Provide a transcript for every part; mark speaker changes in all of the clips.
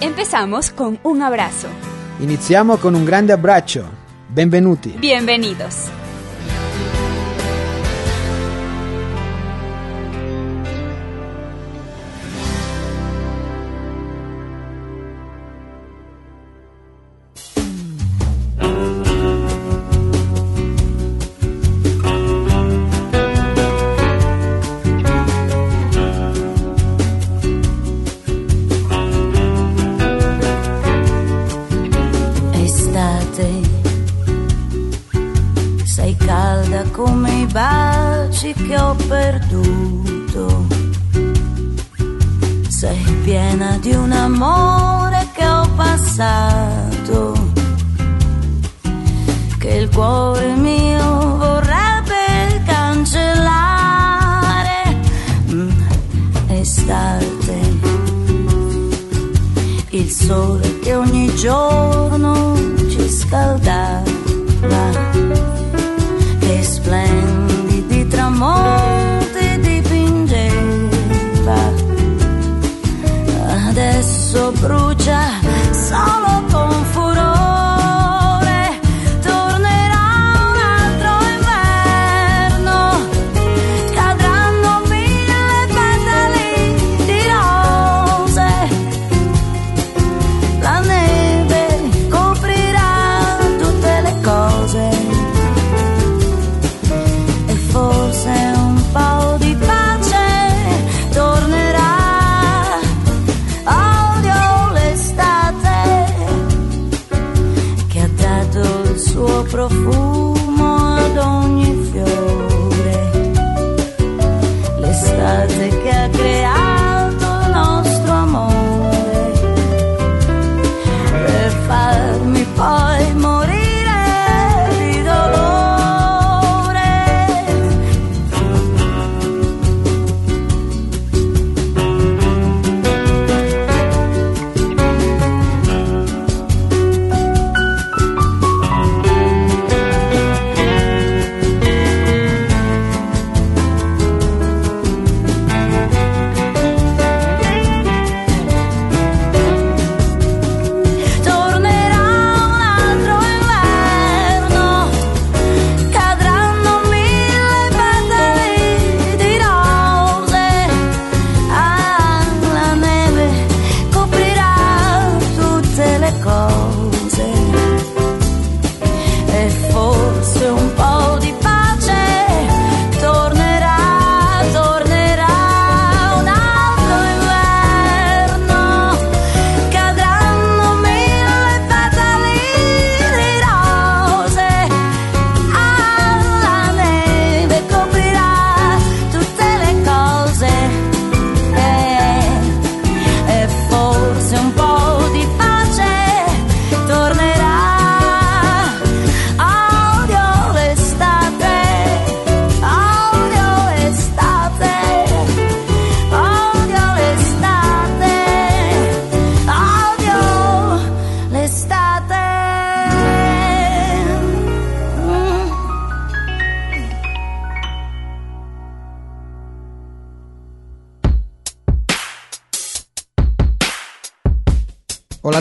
Speaker 1: Empezamos con un abrazo.
Speaker 2: Iniziamo con un grande abbraccio. Benvenuti.
Speaker 1: Bienvenidos.
Speaker 3: Ci scaldava,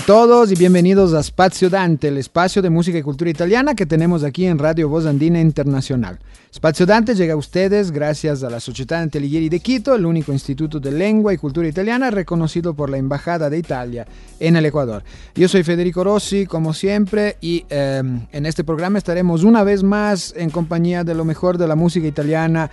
Speaker 2: todos y bienvenidos a Spazio Dante, el espacio de música y cultura italiana que tenemos aquí en Radio Voz Andina Internacional. Spazio Dante llega a ustedes gracias a la Società Antelighieri de Quito, el único instituto de lengua y cultura italiana reconocido por la Embajada de Italia en el Ecuador. Yo soy Federico Rossi, como siempre, y eh, en este programa estaremos una vez más en compañía de lo mejor de la música italiana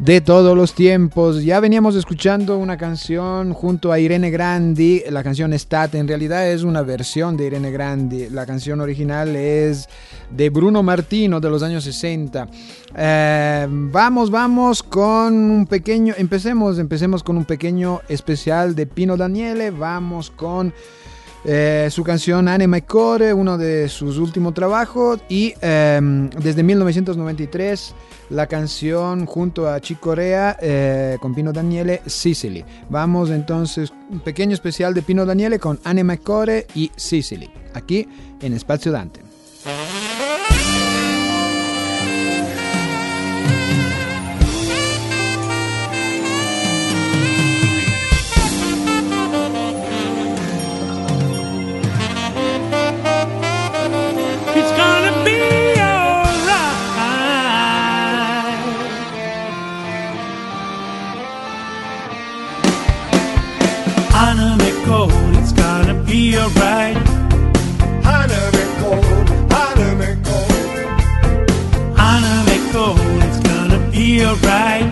Speaker 2: de todos los tiempos. Ya veníamos escuchando una canción junto a Irene Grandi, la canción Estate, en realidad es una versión de Irene Grandi, la canción original es de Bruno Martino de los años 60. Eh, vamos, vamos con un pequeño, empecemos, empecemos con un pequeño especial de Pino Daniele, vamos con Eh, su canción Anima y Core, uno de sus últimos trabajos, y em, desde 1993 la canción junto a Chico Corea eh, con Pino Daniele, Sicily. Vamos entonces, un pequeño especial de Pino Daniele con Anima y Core y Sicily, aquí en Espacio Dante.
Speaker 4: Right.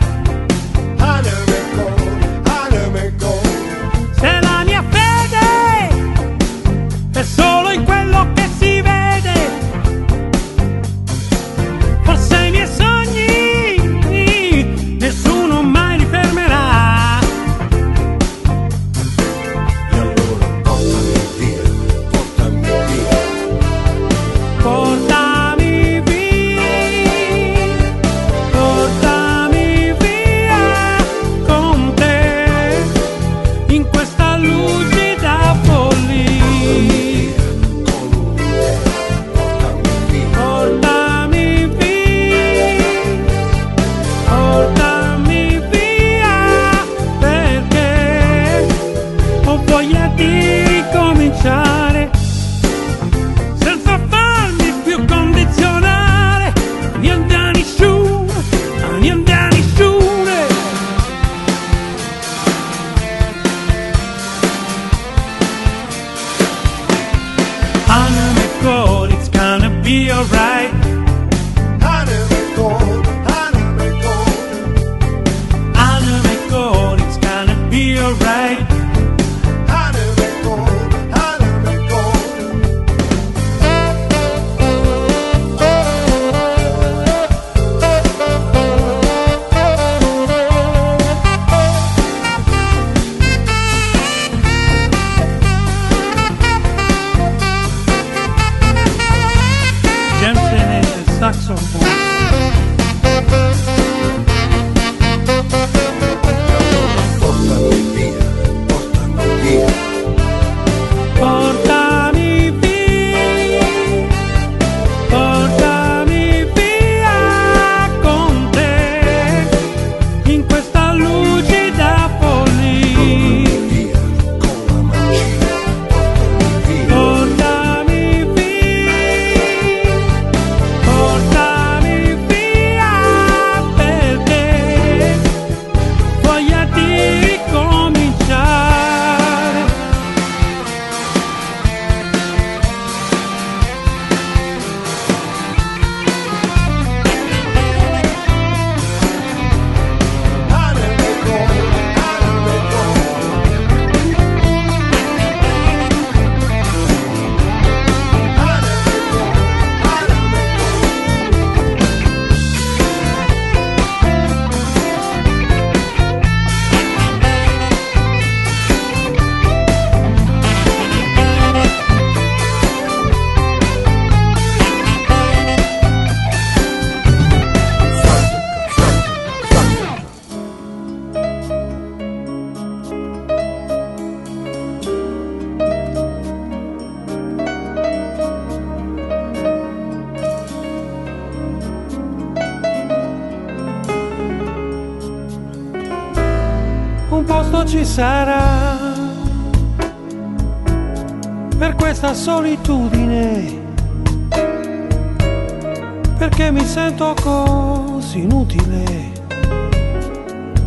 Speaker 4: Mi sento così inutile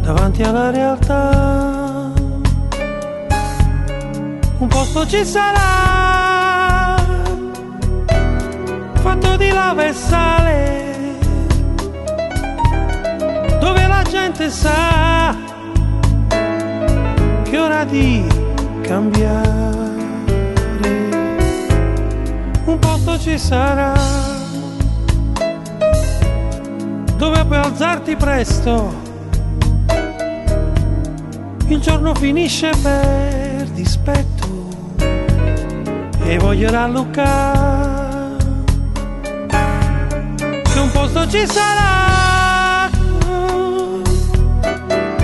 Speaker 4: davanti alla realtà. Un posto ci sarà, fatto di lava e sale, dove la gente sa che ora di cambiare. Un posto ci sarà dove puoi alzarti presto. Il giorno finisce per dispetto. Voglio rallucare che un posto ci sarà.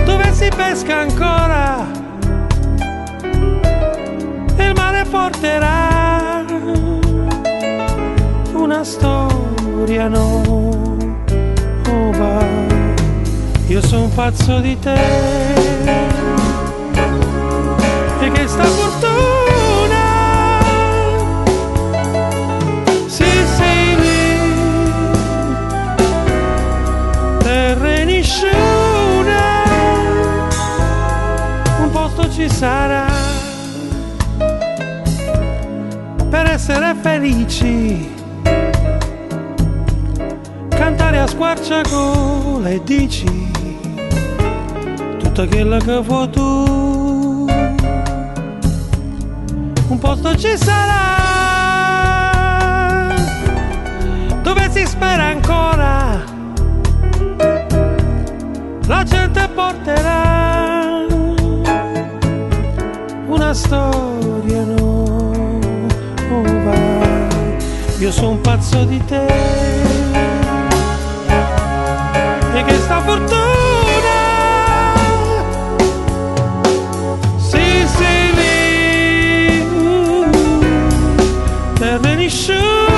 Speaker 4: Dove si pesca ancora? E il mare porterà una storia nuova io sono pazzo di te. E che sta fortuna sì sei lì terra e nessuna un posto ci sarà. Per essere felici squarciagola e dici tutto quello che vuoi tu un posto ci sarà. Dove si spera ancora la gente porterà una storia nuova. Io sono pazzo di te Que esta fortuna. se sì, lì, uh, uh,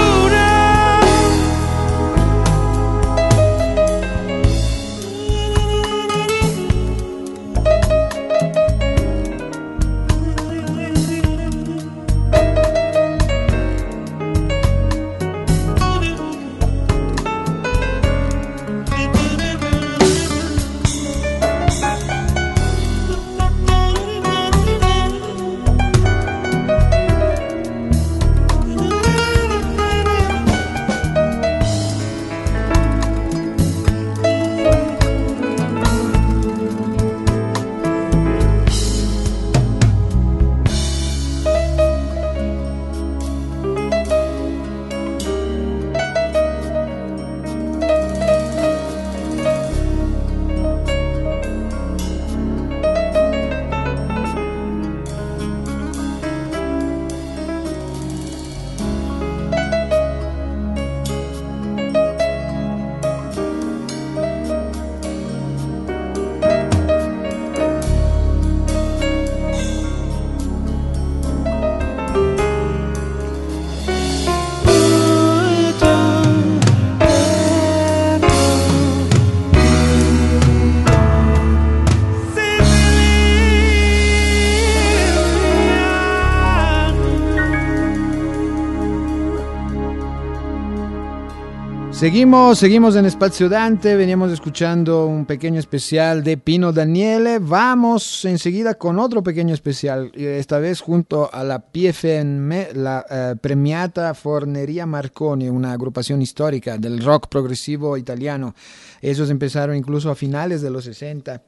Speaker 2: Seguimos, seguimos en Espacio Dante, veníamos escuchando un pequeño especial de Pino Daniele, vamos enseguida con otro pequeño especial, esta vez junto a la PFM, la eh, premiata Forneria Marconi, una agrupación histórica del rock progresivo italiano. Ellos empezaron incluso a finales de los 60.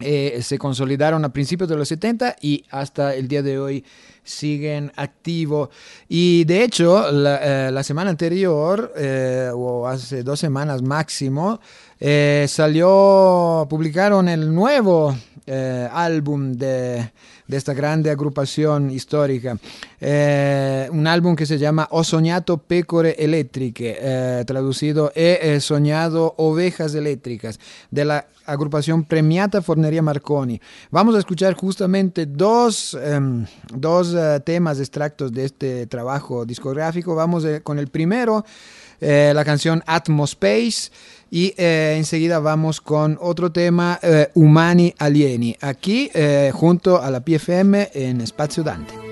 Speaker 2: Eh, se consolidaron a principios de los 70 y hasta el día de hoy siguen activos. Y de hecho, la, eh, la semana anterior, eh, o hace dos semanas máximo, eh, salió, publicaron el nuevo álbum de, esta grande agrupación histórica. Un álbum que se llama Ho sognato pecore elettriche, traducido He soñado ovejas eléctricas, de la agrupación Premiata Fornería Marconi. Vamos a escuchar justamente dos, um, dos uh, temas extractos de este trabajo discográfico. Vamos eh, con el primero, eh, la canción Atmospace. Y eh, enseguida vamos con otro tema, eh, Humani Alieni, aquí eh, junto a la PFM en Espacio Dante.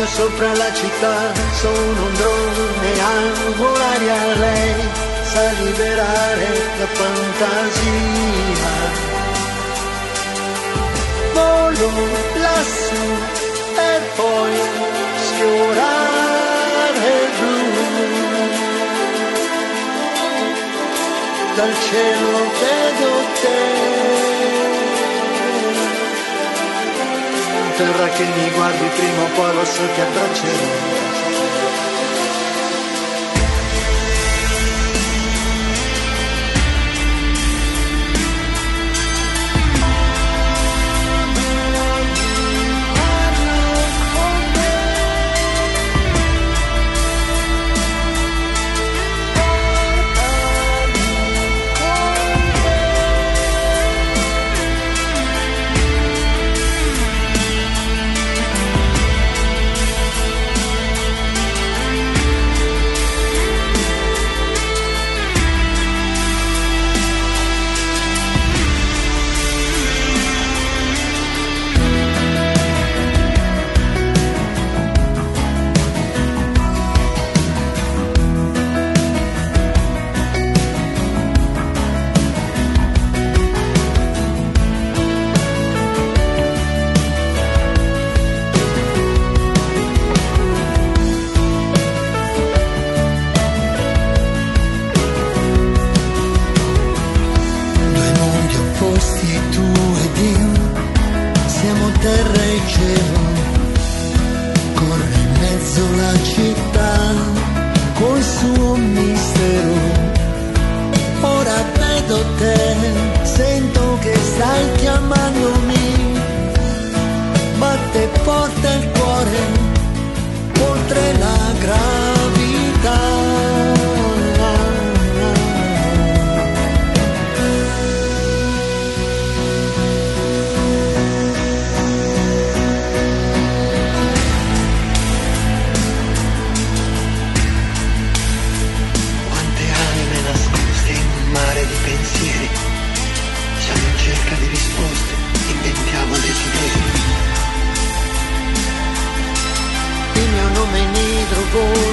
Speaker 5: Occhio sopra la città, sono un drone a volare a lei, sa liberare la fantasia. Volo lassù e poi sfiorare blu. Dal cielo vedo te terra che mi guardi prima o poi lo so che abbraccerò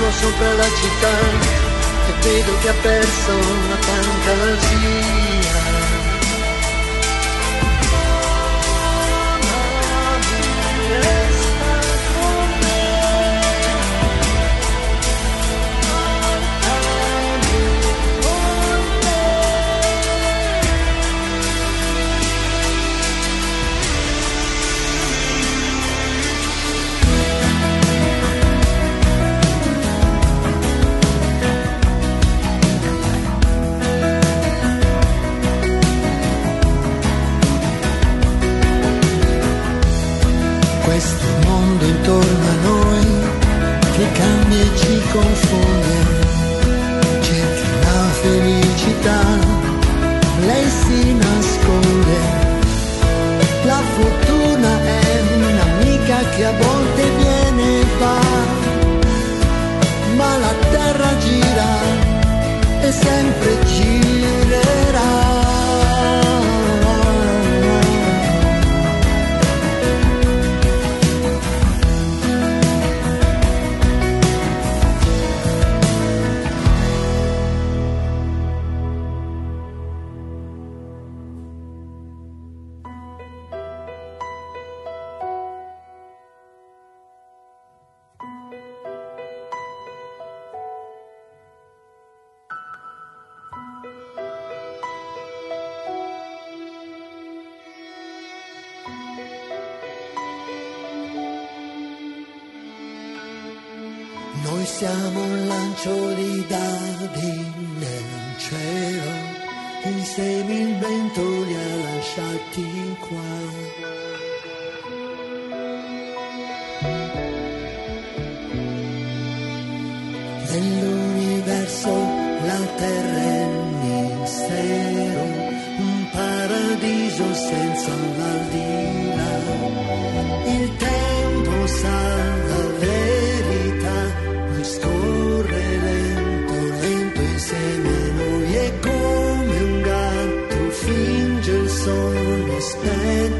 Speaker 5: Sono sopra la città e vedo che ha perso una fantasia. Yeah. siamo un lancio di dadi nel cielo, insieme il vento li ha lasciati qua. Nell'universo la terra è un mistero, un paradiso senza un aldilà. Il tempo sa la verità. solo está en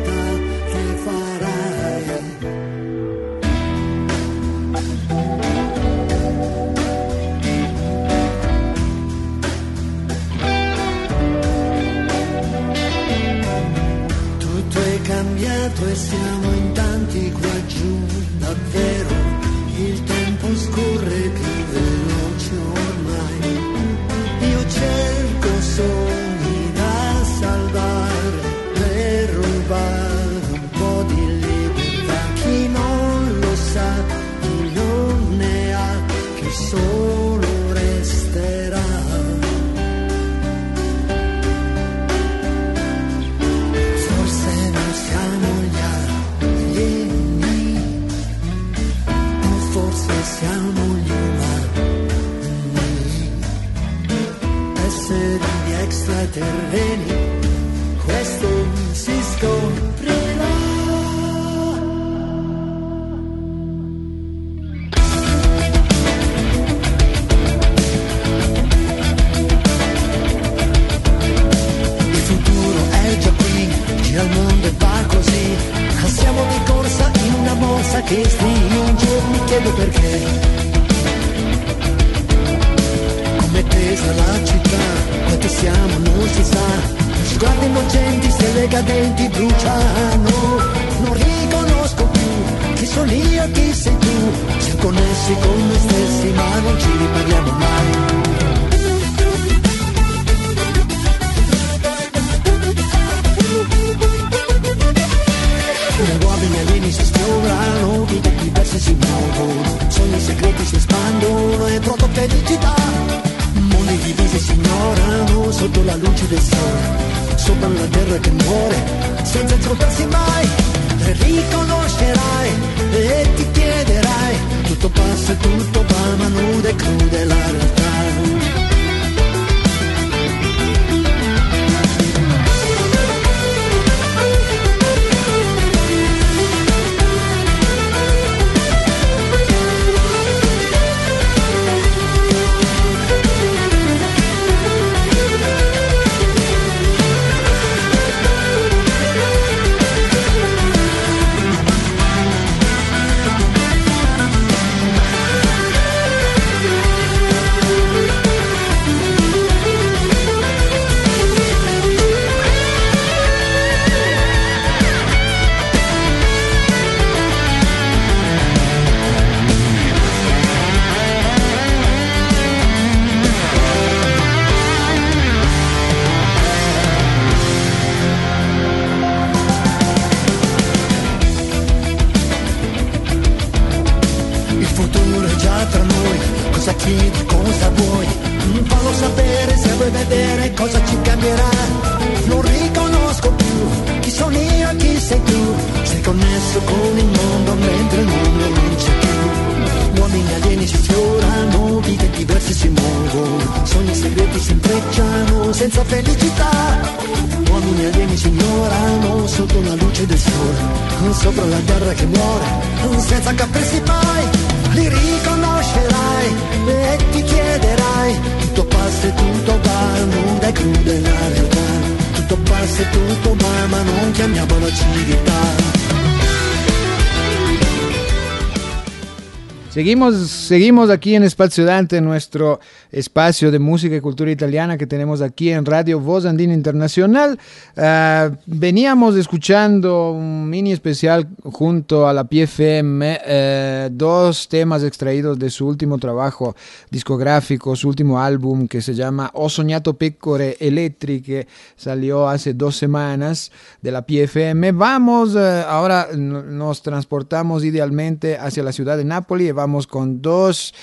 Speaker 2: Seguimos, seguimos aquí en Espacio Dante, nuestro espacio de música y cultura italiana que tenemos aquí en Radio Voz Andina Internacional. Ah, veníamos escuchando un mini especial junto a la PFM, eh, dos temas extraídos de su último trabajo discográfico, su último álbum que se llama Ho sognato pecore elettriche, que salió hace dos semanas de la PFM. Vamos, eh, ahora nos transportamos idealmente hacia la ciudad de Nápoles y vamos con dos,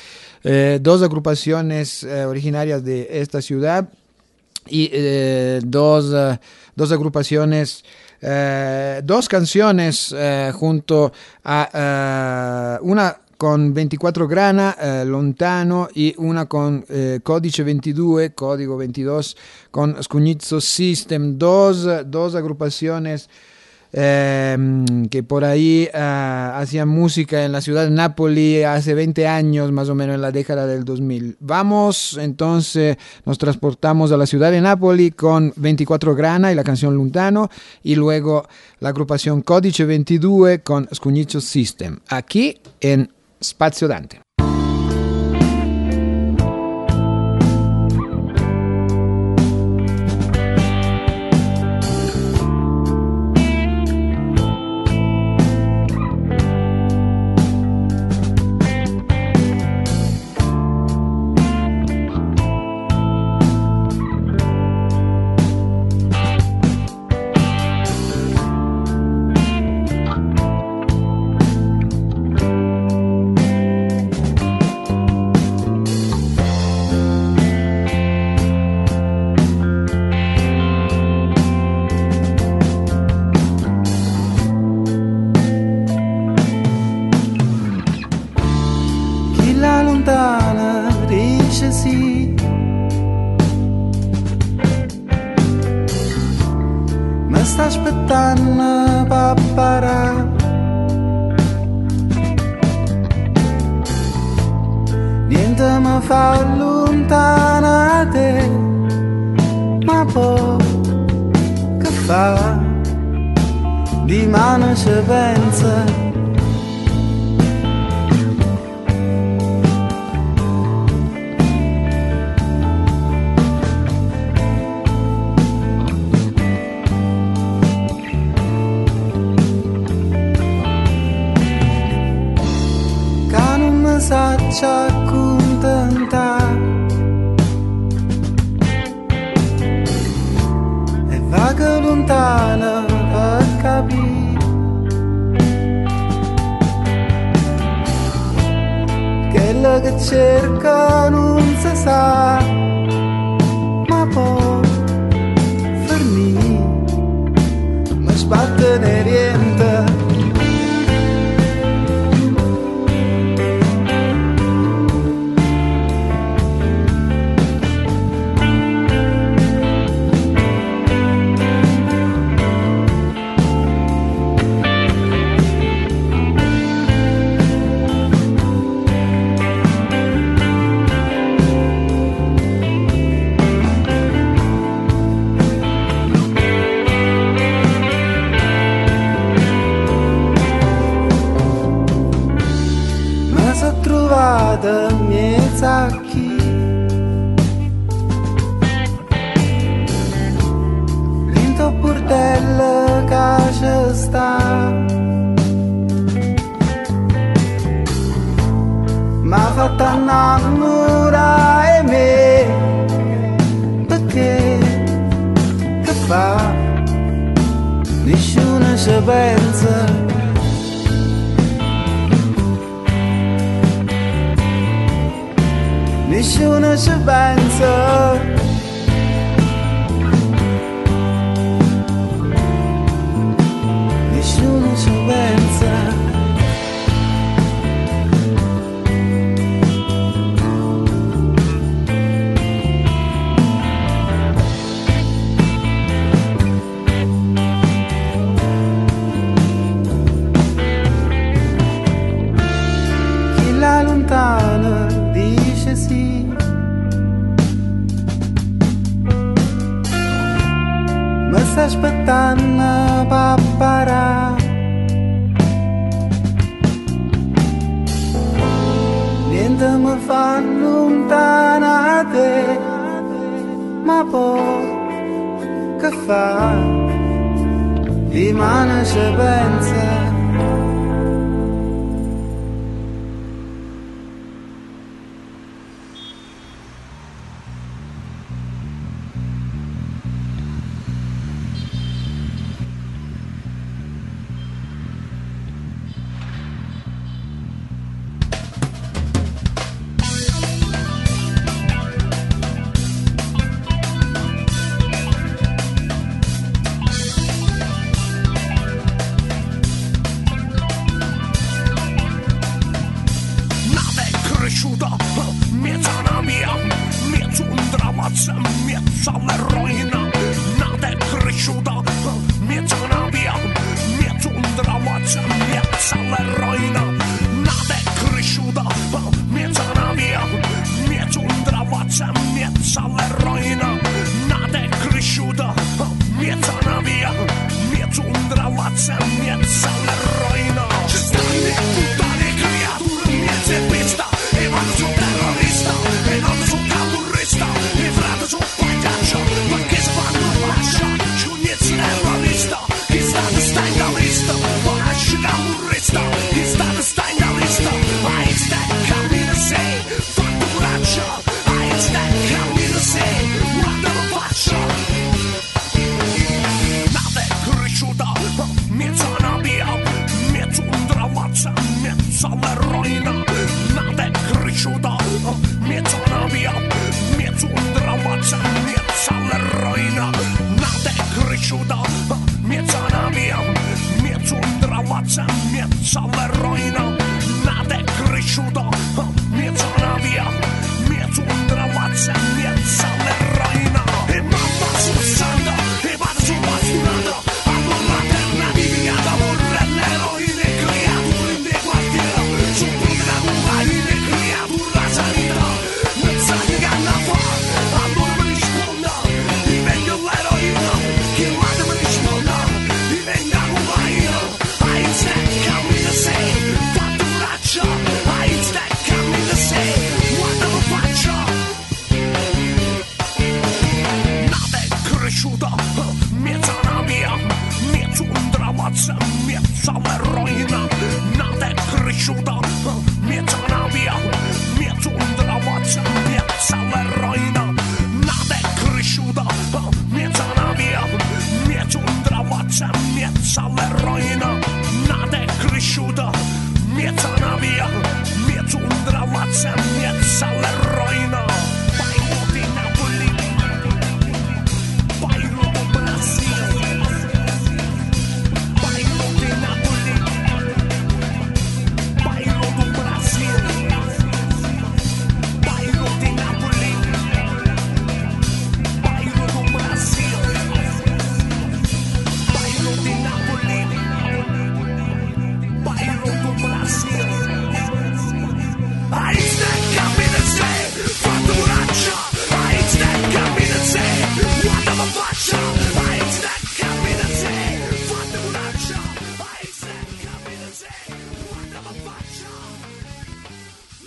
Speaker 2: eh, dos agrupaciones eh, originarias de esta ciudad y eh, dos, dos agrupaciones, dos canciones junto a una con 24 grana, Lontano, y una con eh, Codice 22, Código 22, con Scugnizzo System, dos, dos agrupaciones eh, que por ahí ah, hacían música en la ciudad de Nápoles hace 20 años, más o menos en la década del 2000. Vamos, entonces nos transportamos a la ciudad de Nápoles con 24 Grana y la canción Lontano, y luego la agrupación Codice 22 con Scugnizzo System, aquí en Spazio Dante.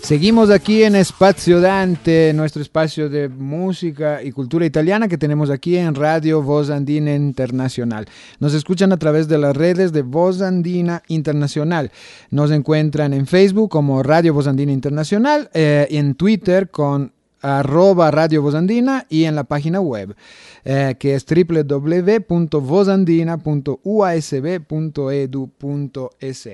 Speaker 2: Seguimos aquí en Espacio Dante, nuestro espacio de música y cultura italiana que tenemos aquí en Radio Voz Andina Internacional. Nos escuchan a través de las redes de Voz Andina Internacional. Nos encuentran en Facebook como Radio Voz Andina Internacional, eh, en Twitter con arroba Radio Voz Andina y en la página web eh, que es www.vozandina.uasb.edu.es.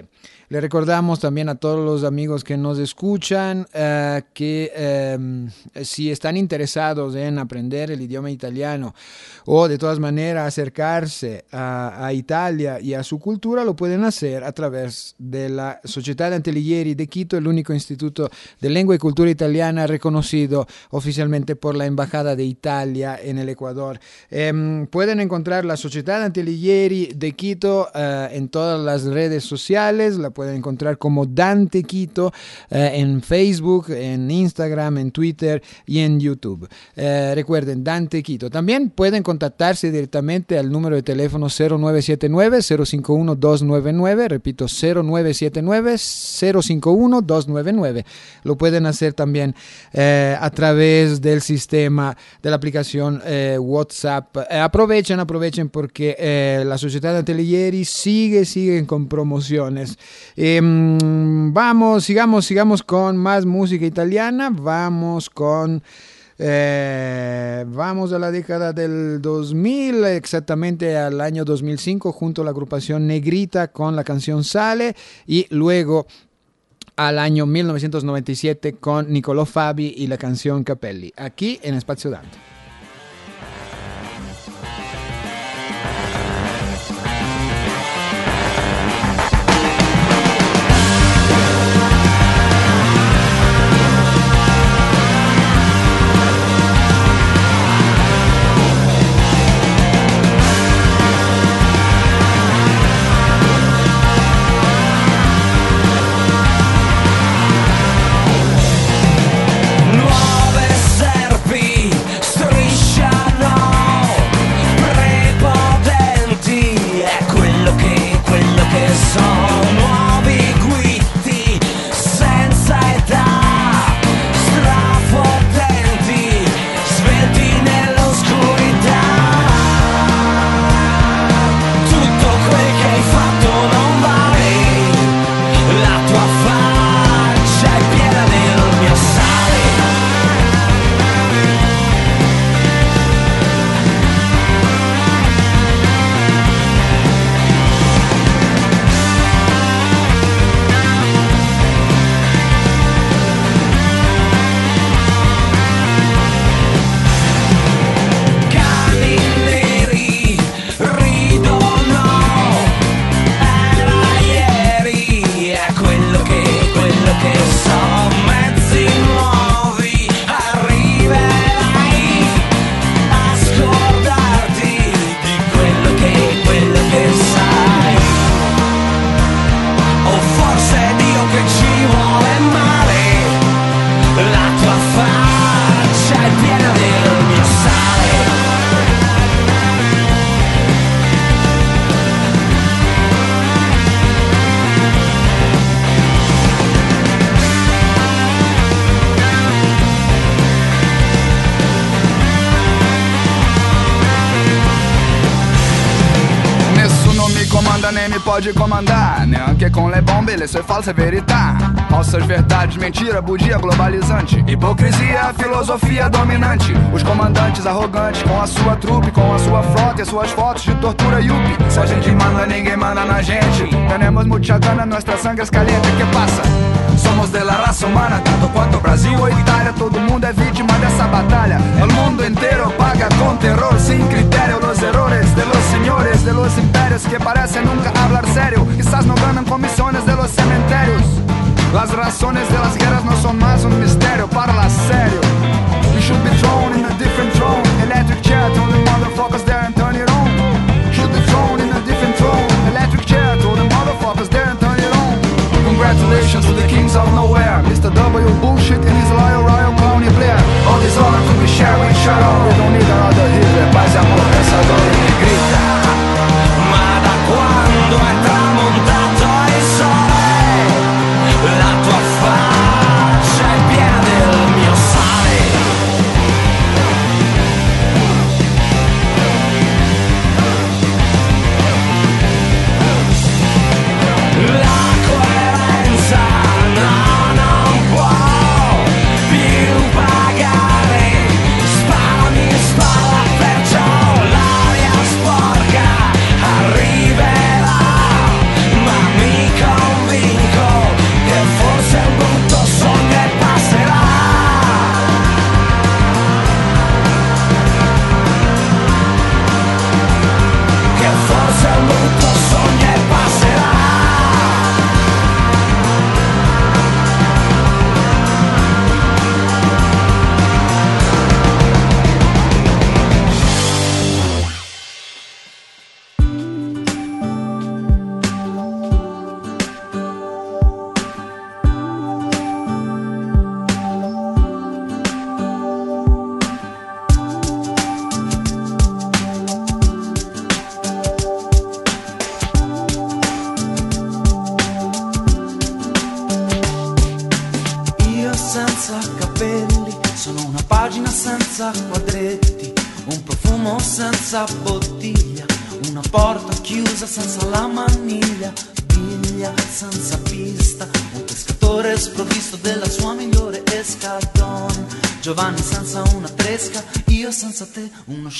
Speaker 2: Le recordamos también a todos los amigos que nos escuchan eh, que eh, si están interesados en aprender el idioma italiano o de todas maneras acercarse a, Italia y a su cultura, lo pueden hacer a través de la Società Antelighieri de Quito, el único instituto de lengua y cultura italiana reconocido oficialmente por la Embajada de Italia en el Ecuador. Eh, pueden encontrar la Sociedad Antelighieri de Quito eh, en todas las redes sociales, la pueden encontrar como Dante Quito eh, en Facebook, en Instagram, en Twitter y en YouTube. Eh, recuerden, Dante Quito. También pueden contactarse directamente al número de teléfono 0979-051-299, repito, 0979-051-299. Lo pueden hacer también eh, a través del sistema de la aplicación WhatsApp. Aprovechen, aprovechen porque la Sociedad de Atelieri sigue, sigue con promociones. Em, vamos, sigamos, sigamos con más música italiana. Vamos con... Eh, vamos a la década del 2000, exactamente al año 2005, junto a la agrupación Negrita con la canción Sale y luego al año 1997 con Nicolò Fabi y la canción Capelli, aquí en Espacio Dante.
Speaker 6: Pode comandar Neanche com le bombe, le sue false verità Falsas verdades, mentira, bugia globalizante. Hipocrisia, filosofia dominante. Os comandantes arrogantes com a sua trupe Com a sua frota e suas fotos de tortura yuppie Se a gente manda, ninguém manda na gente. Tenemos mucha gana, nuestra sangre es caliente Que passa? Somos de la raza humana, tanto quanto Brasil ou Itália. Todo mundo é vítima dessa batalha. El mundo inteiro paga con terror Sin criterio los errores de los señores De los imperios que parecen nunca hablar serio Quizás no ganan comisiones de los cementerios. Las razones de las guerras no son más un misterio para la serio You should be thrown in a different throne. Electric chair, the motherfuckers there and turn it on Congratulations to the kings of nowhere. Mr. W. Bullshit and his loyal royal clowny Blair All this honor to be shared with shut up We don't need another Hitler Paz e amor, pensador e grita.
Speaker 7: Ma da quando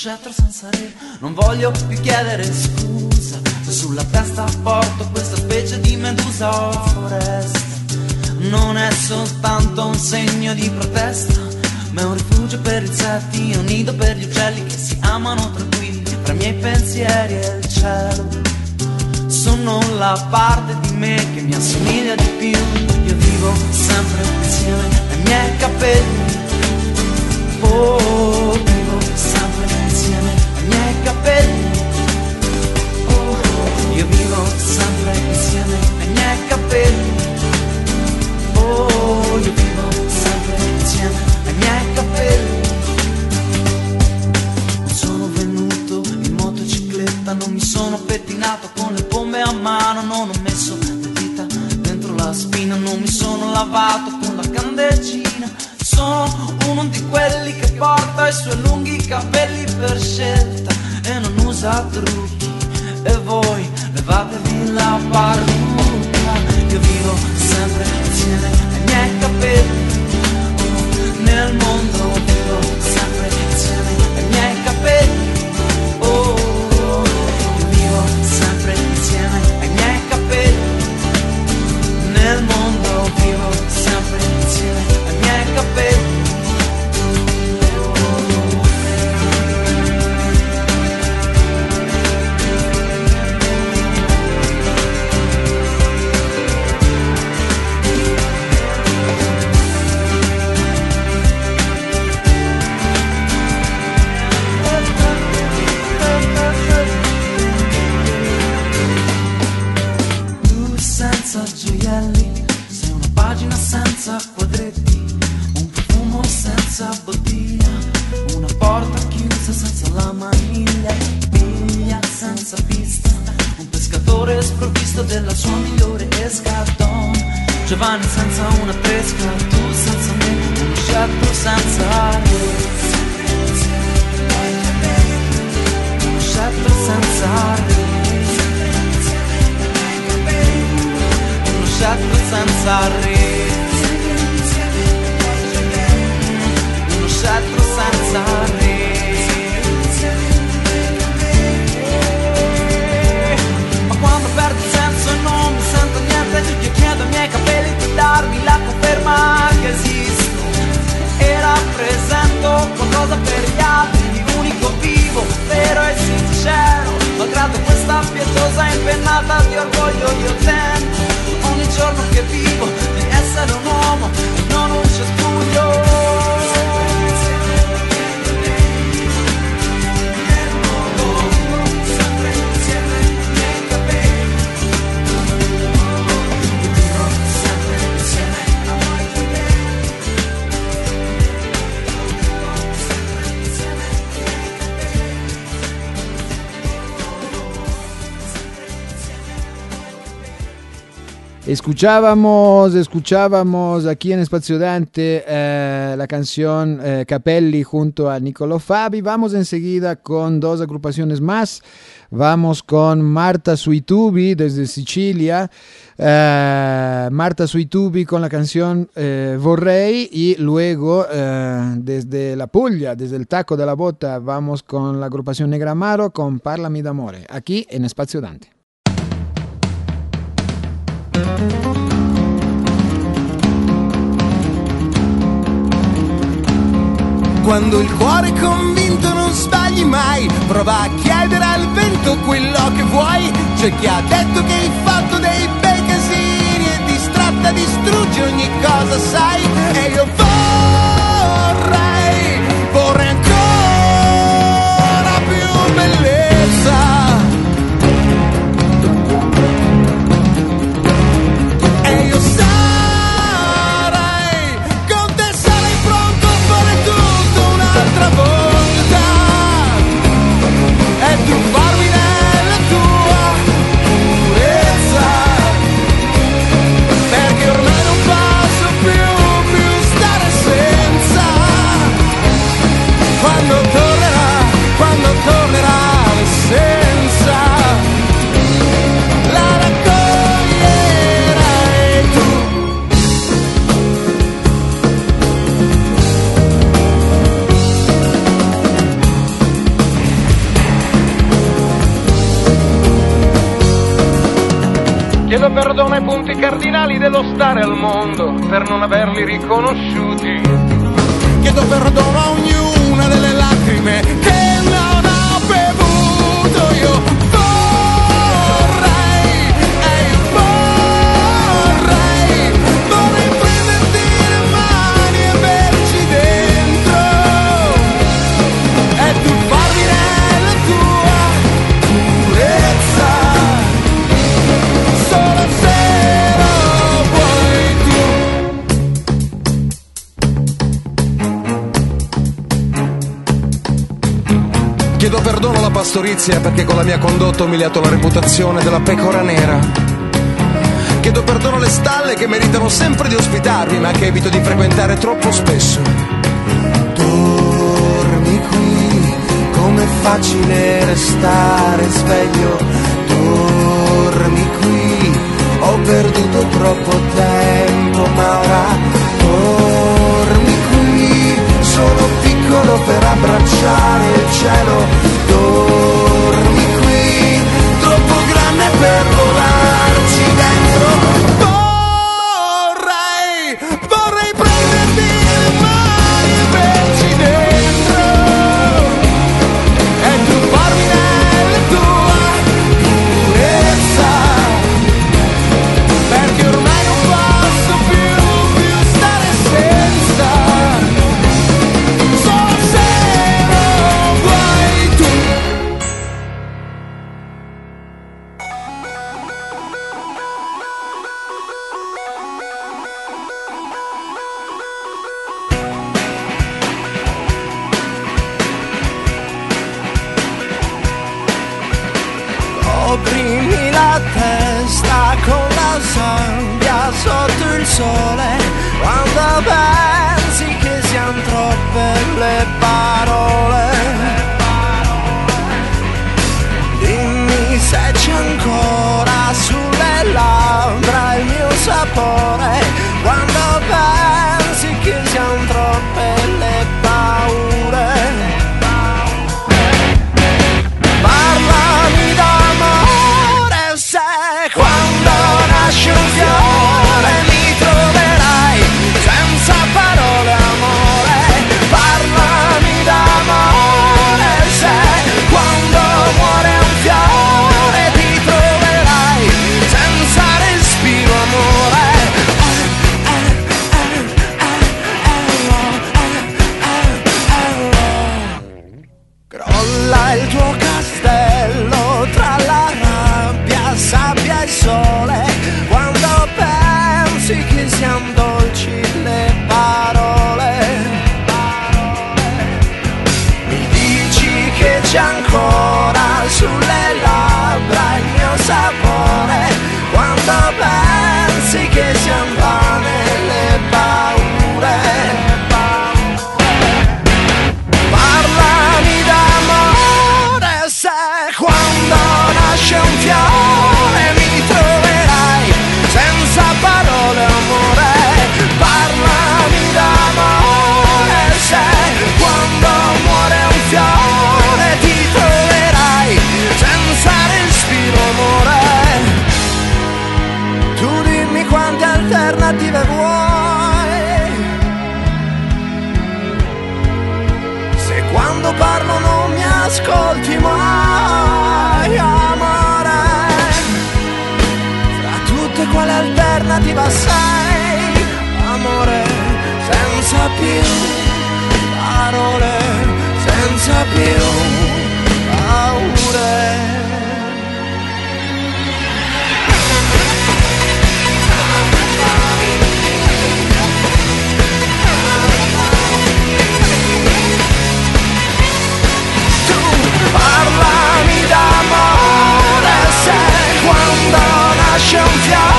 Speaker 8: scettro senza re. Non voglio più chiedere scusa sulla testa porto questa specie di medusa o foresta. Non è soltanto un segno di protesta, ma è un rifugio per insetti, un nido per gli uccelli che si amano tranquilli tra i miei pensieri e il cielo. Sono la parte di me che mi assomiglia di più. Io vivo sempre insieme ai miei capelli. Oh, capelli. Oh, io vivo sempre insieme ai miei capelli. Oh, io vivo sempre insieme ai miei capelli. Sono venuto in motocicletta, non mi sono pettinato con le pompe a mano, non ho messo le dita dentro la spina, non mi sono lavato con la candeggina. Sono uno di quelli che porta i suoi lunghi capelli per scelta zatruchi evoy, voi levatevi la parrucca
Speaker 2: Escuchábamos, escuchábamos aquí en Espacio Dante eh, la canción eh, Capelli junto a Nicolò Fabi. Vamos enseguida con dos agrupaciones más. Vamos con Marta Suitubi desde Sicilia. Eh, Marta Suitubi con la canción Vorrei y luego desde la Puglia, desde el taco de la bota, vamos con la agrupación Negramaro con Parlami d'amore, aquí en Espacio Dante.
Speaker 9: Quando il cuore è convinto non sbagli mai, prova a chiedere al vento quello che vuoi. C'è chi ha detto che hai fatto dei bei casini e distratta distrugge ogni cosa, sai? E io vorrei,
Speaker 10: perdona i punti cardinali dello stare al mondo per non averli riconosciuti.
Speaker 9: Chiedo perdono a ognuna delle lacrime che pastorizia perché con la mia condotta ho umiliato la reputazione della pecora nera. Chiedo perdono alle stalle che meritano sempre di ospitarmi, ma che evito di frequentare troppo spesso. Dormi qui, com'è facile restare sveglio. Dormi qui, ho perduto troppo tempo, ma ora dormi qui, sono piccolo per abbracciare il cielo torni qui, troppo grande per volare. senza
Speaker 7: più paure. Tu parlami d'amore se quando nasce un fiore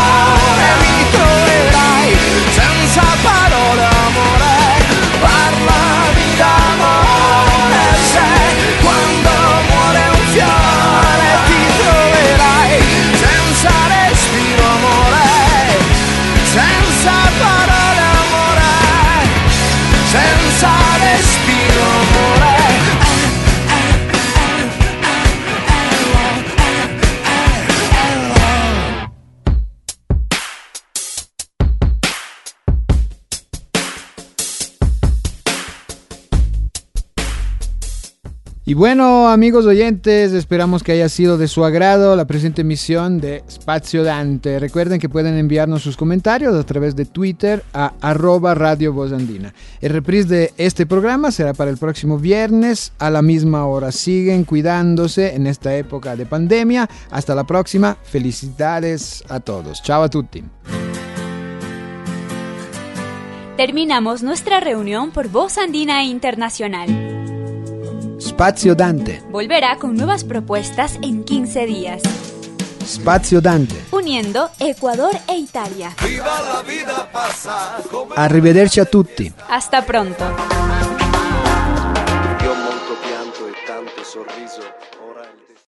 Speaker 2: bueno, amigos oyentes, esperamos que haya sido de su agrado la presente emisión de Spazio Dante. Recuerden que pueden enviarnos sus comentarios a través de Twitter a arroba Radio Voz Andina. El reprise de este programa será para el próximo viernes a la misma hora. Siguen cuidándose en esta época de pandemia. Hasta la próxima. Felicidades a todos. Chao a tutti.
Speaker 1: Terminamos nuestra reunión por Voz Andina Internacional.
Speaker 2: Spazio Dante
Speaker 1: volverá con nuevas propuestas en 15 días.
Speaker 2: Spazio Dante.
Speaker 1: Uniendo Ecuador e Italia. Viva la vida pasa.
Speaker 2: Arrivederci a tutti.
Speaker 1: Hasta pronto. Io molto pianto e tanto sorriso.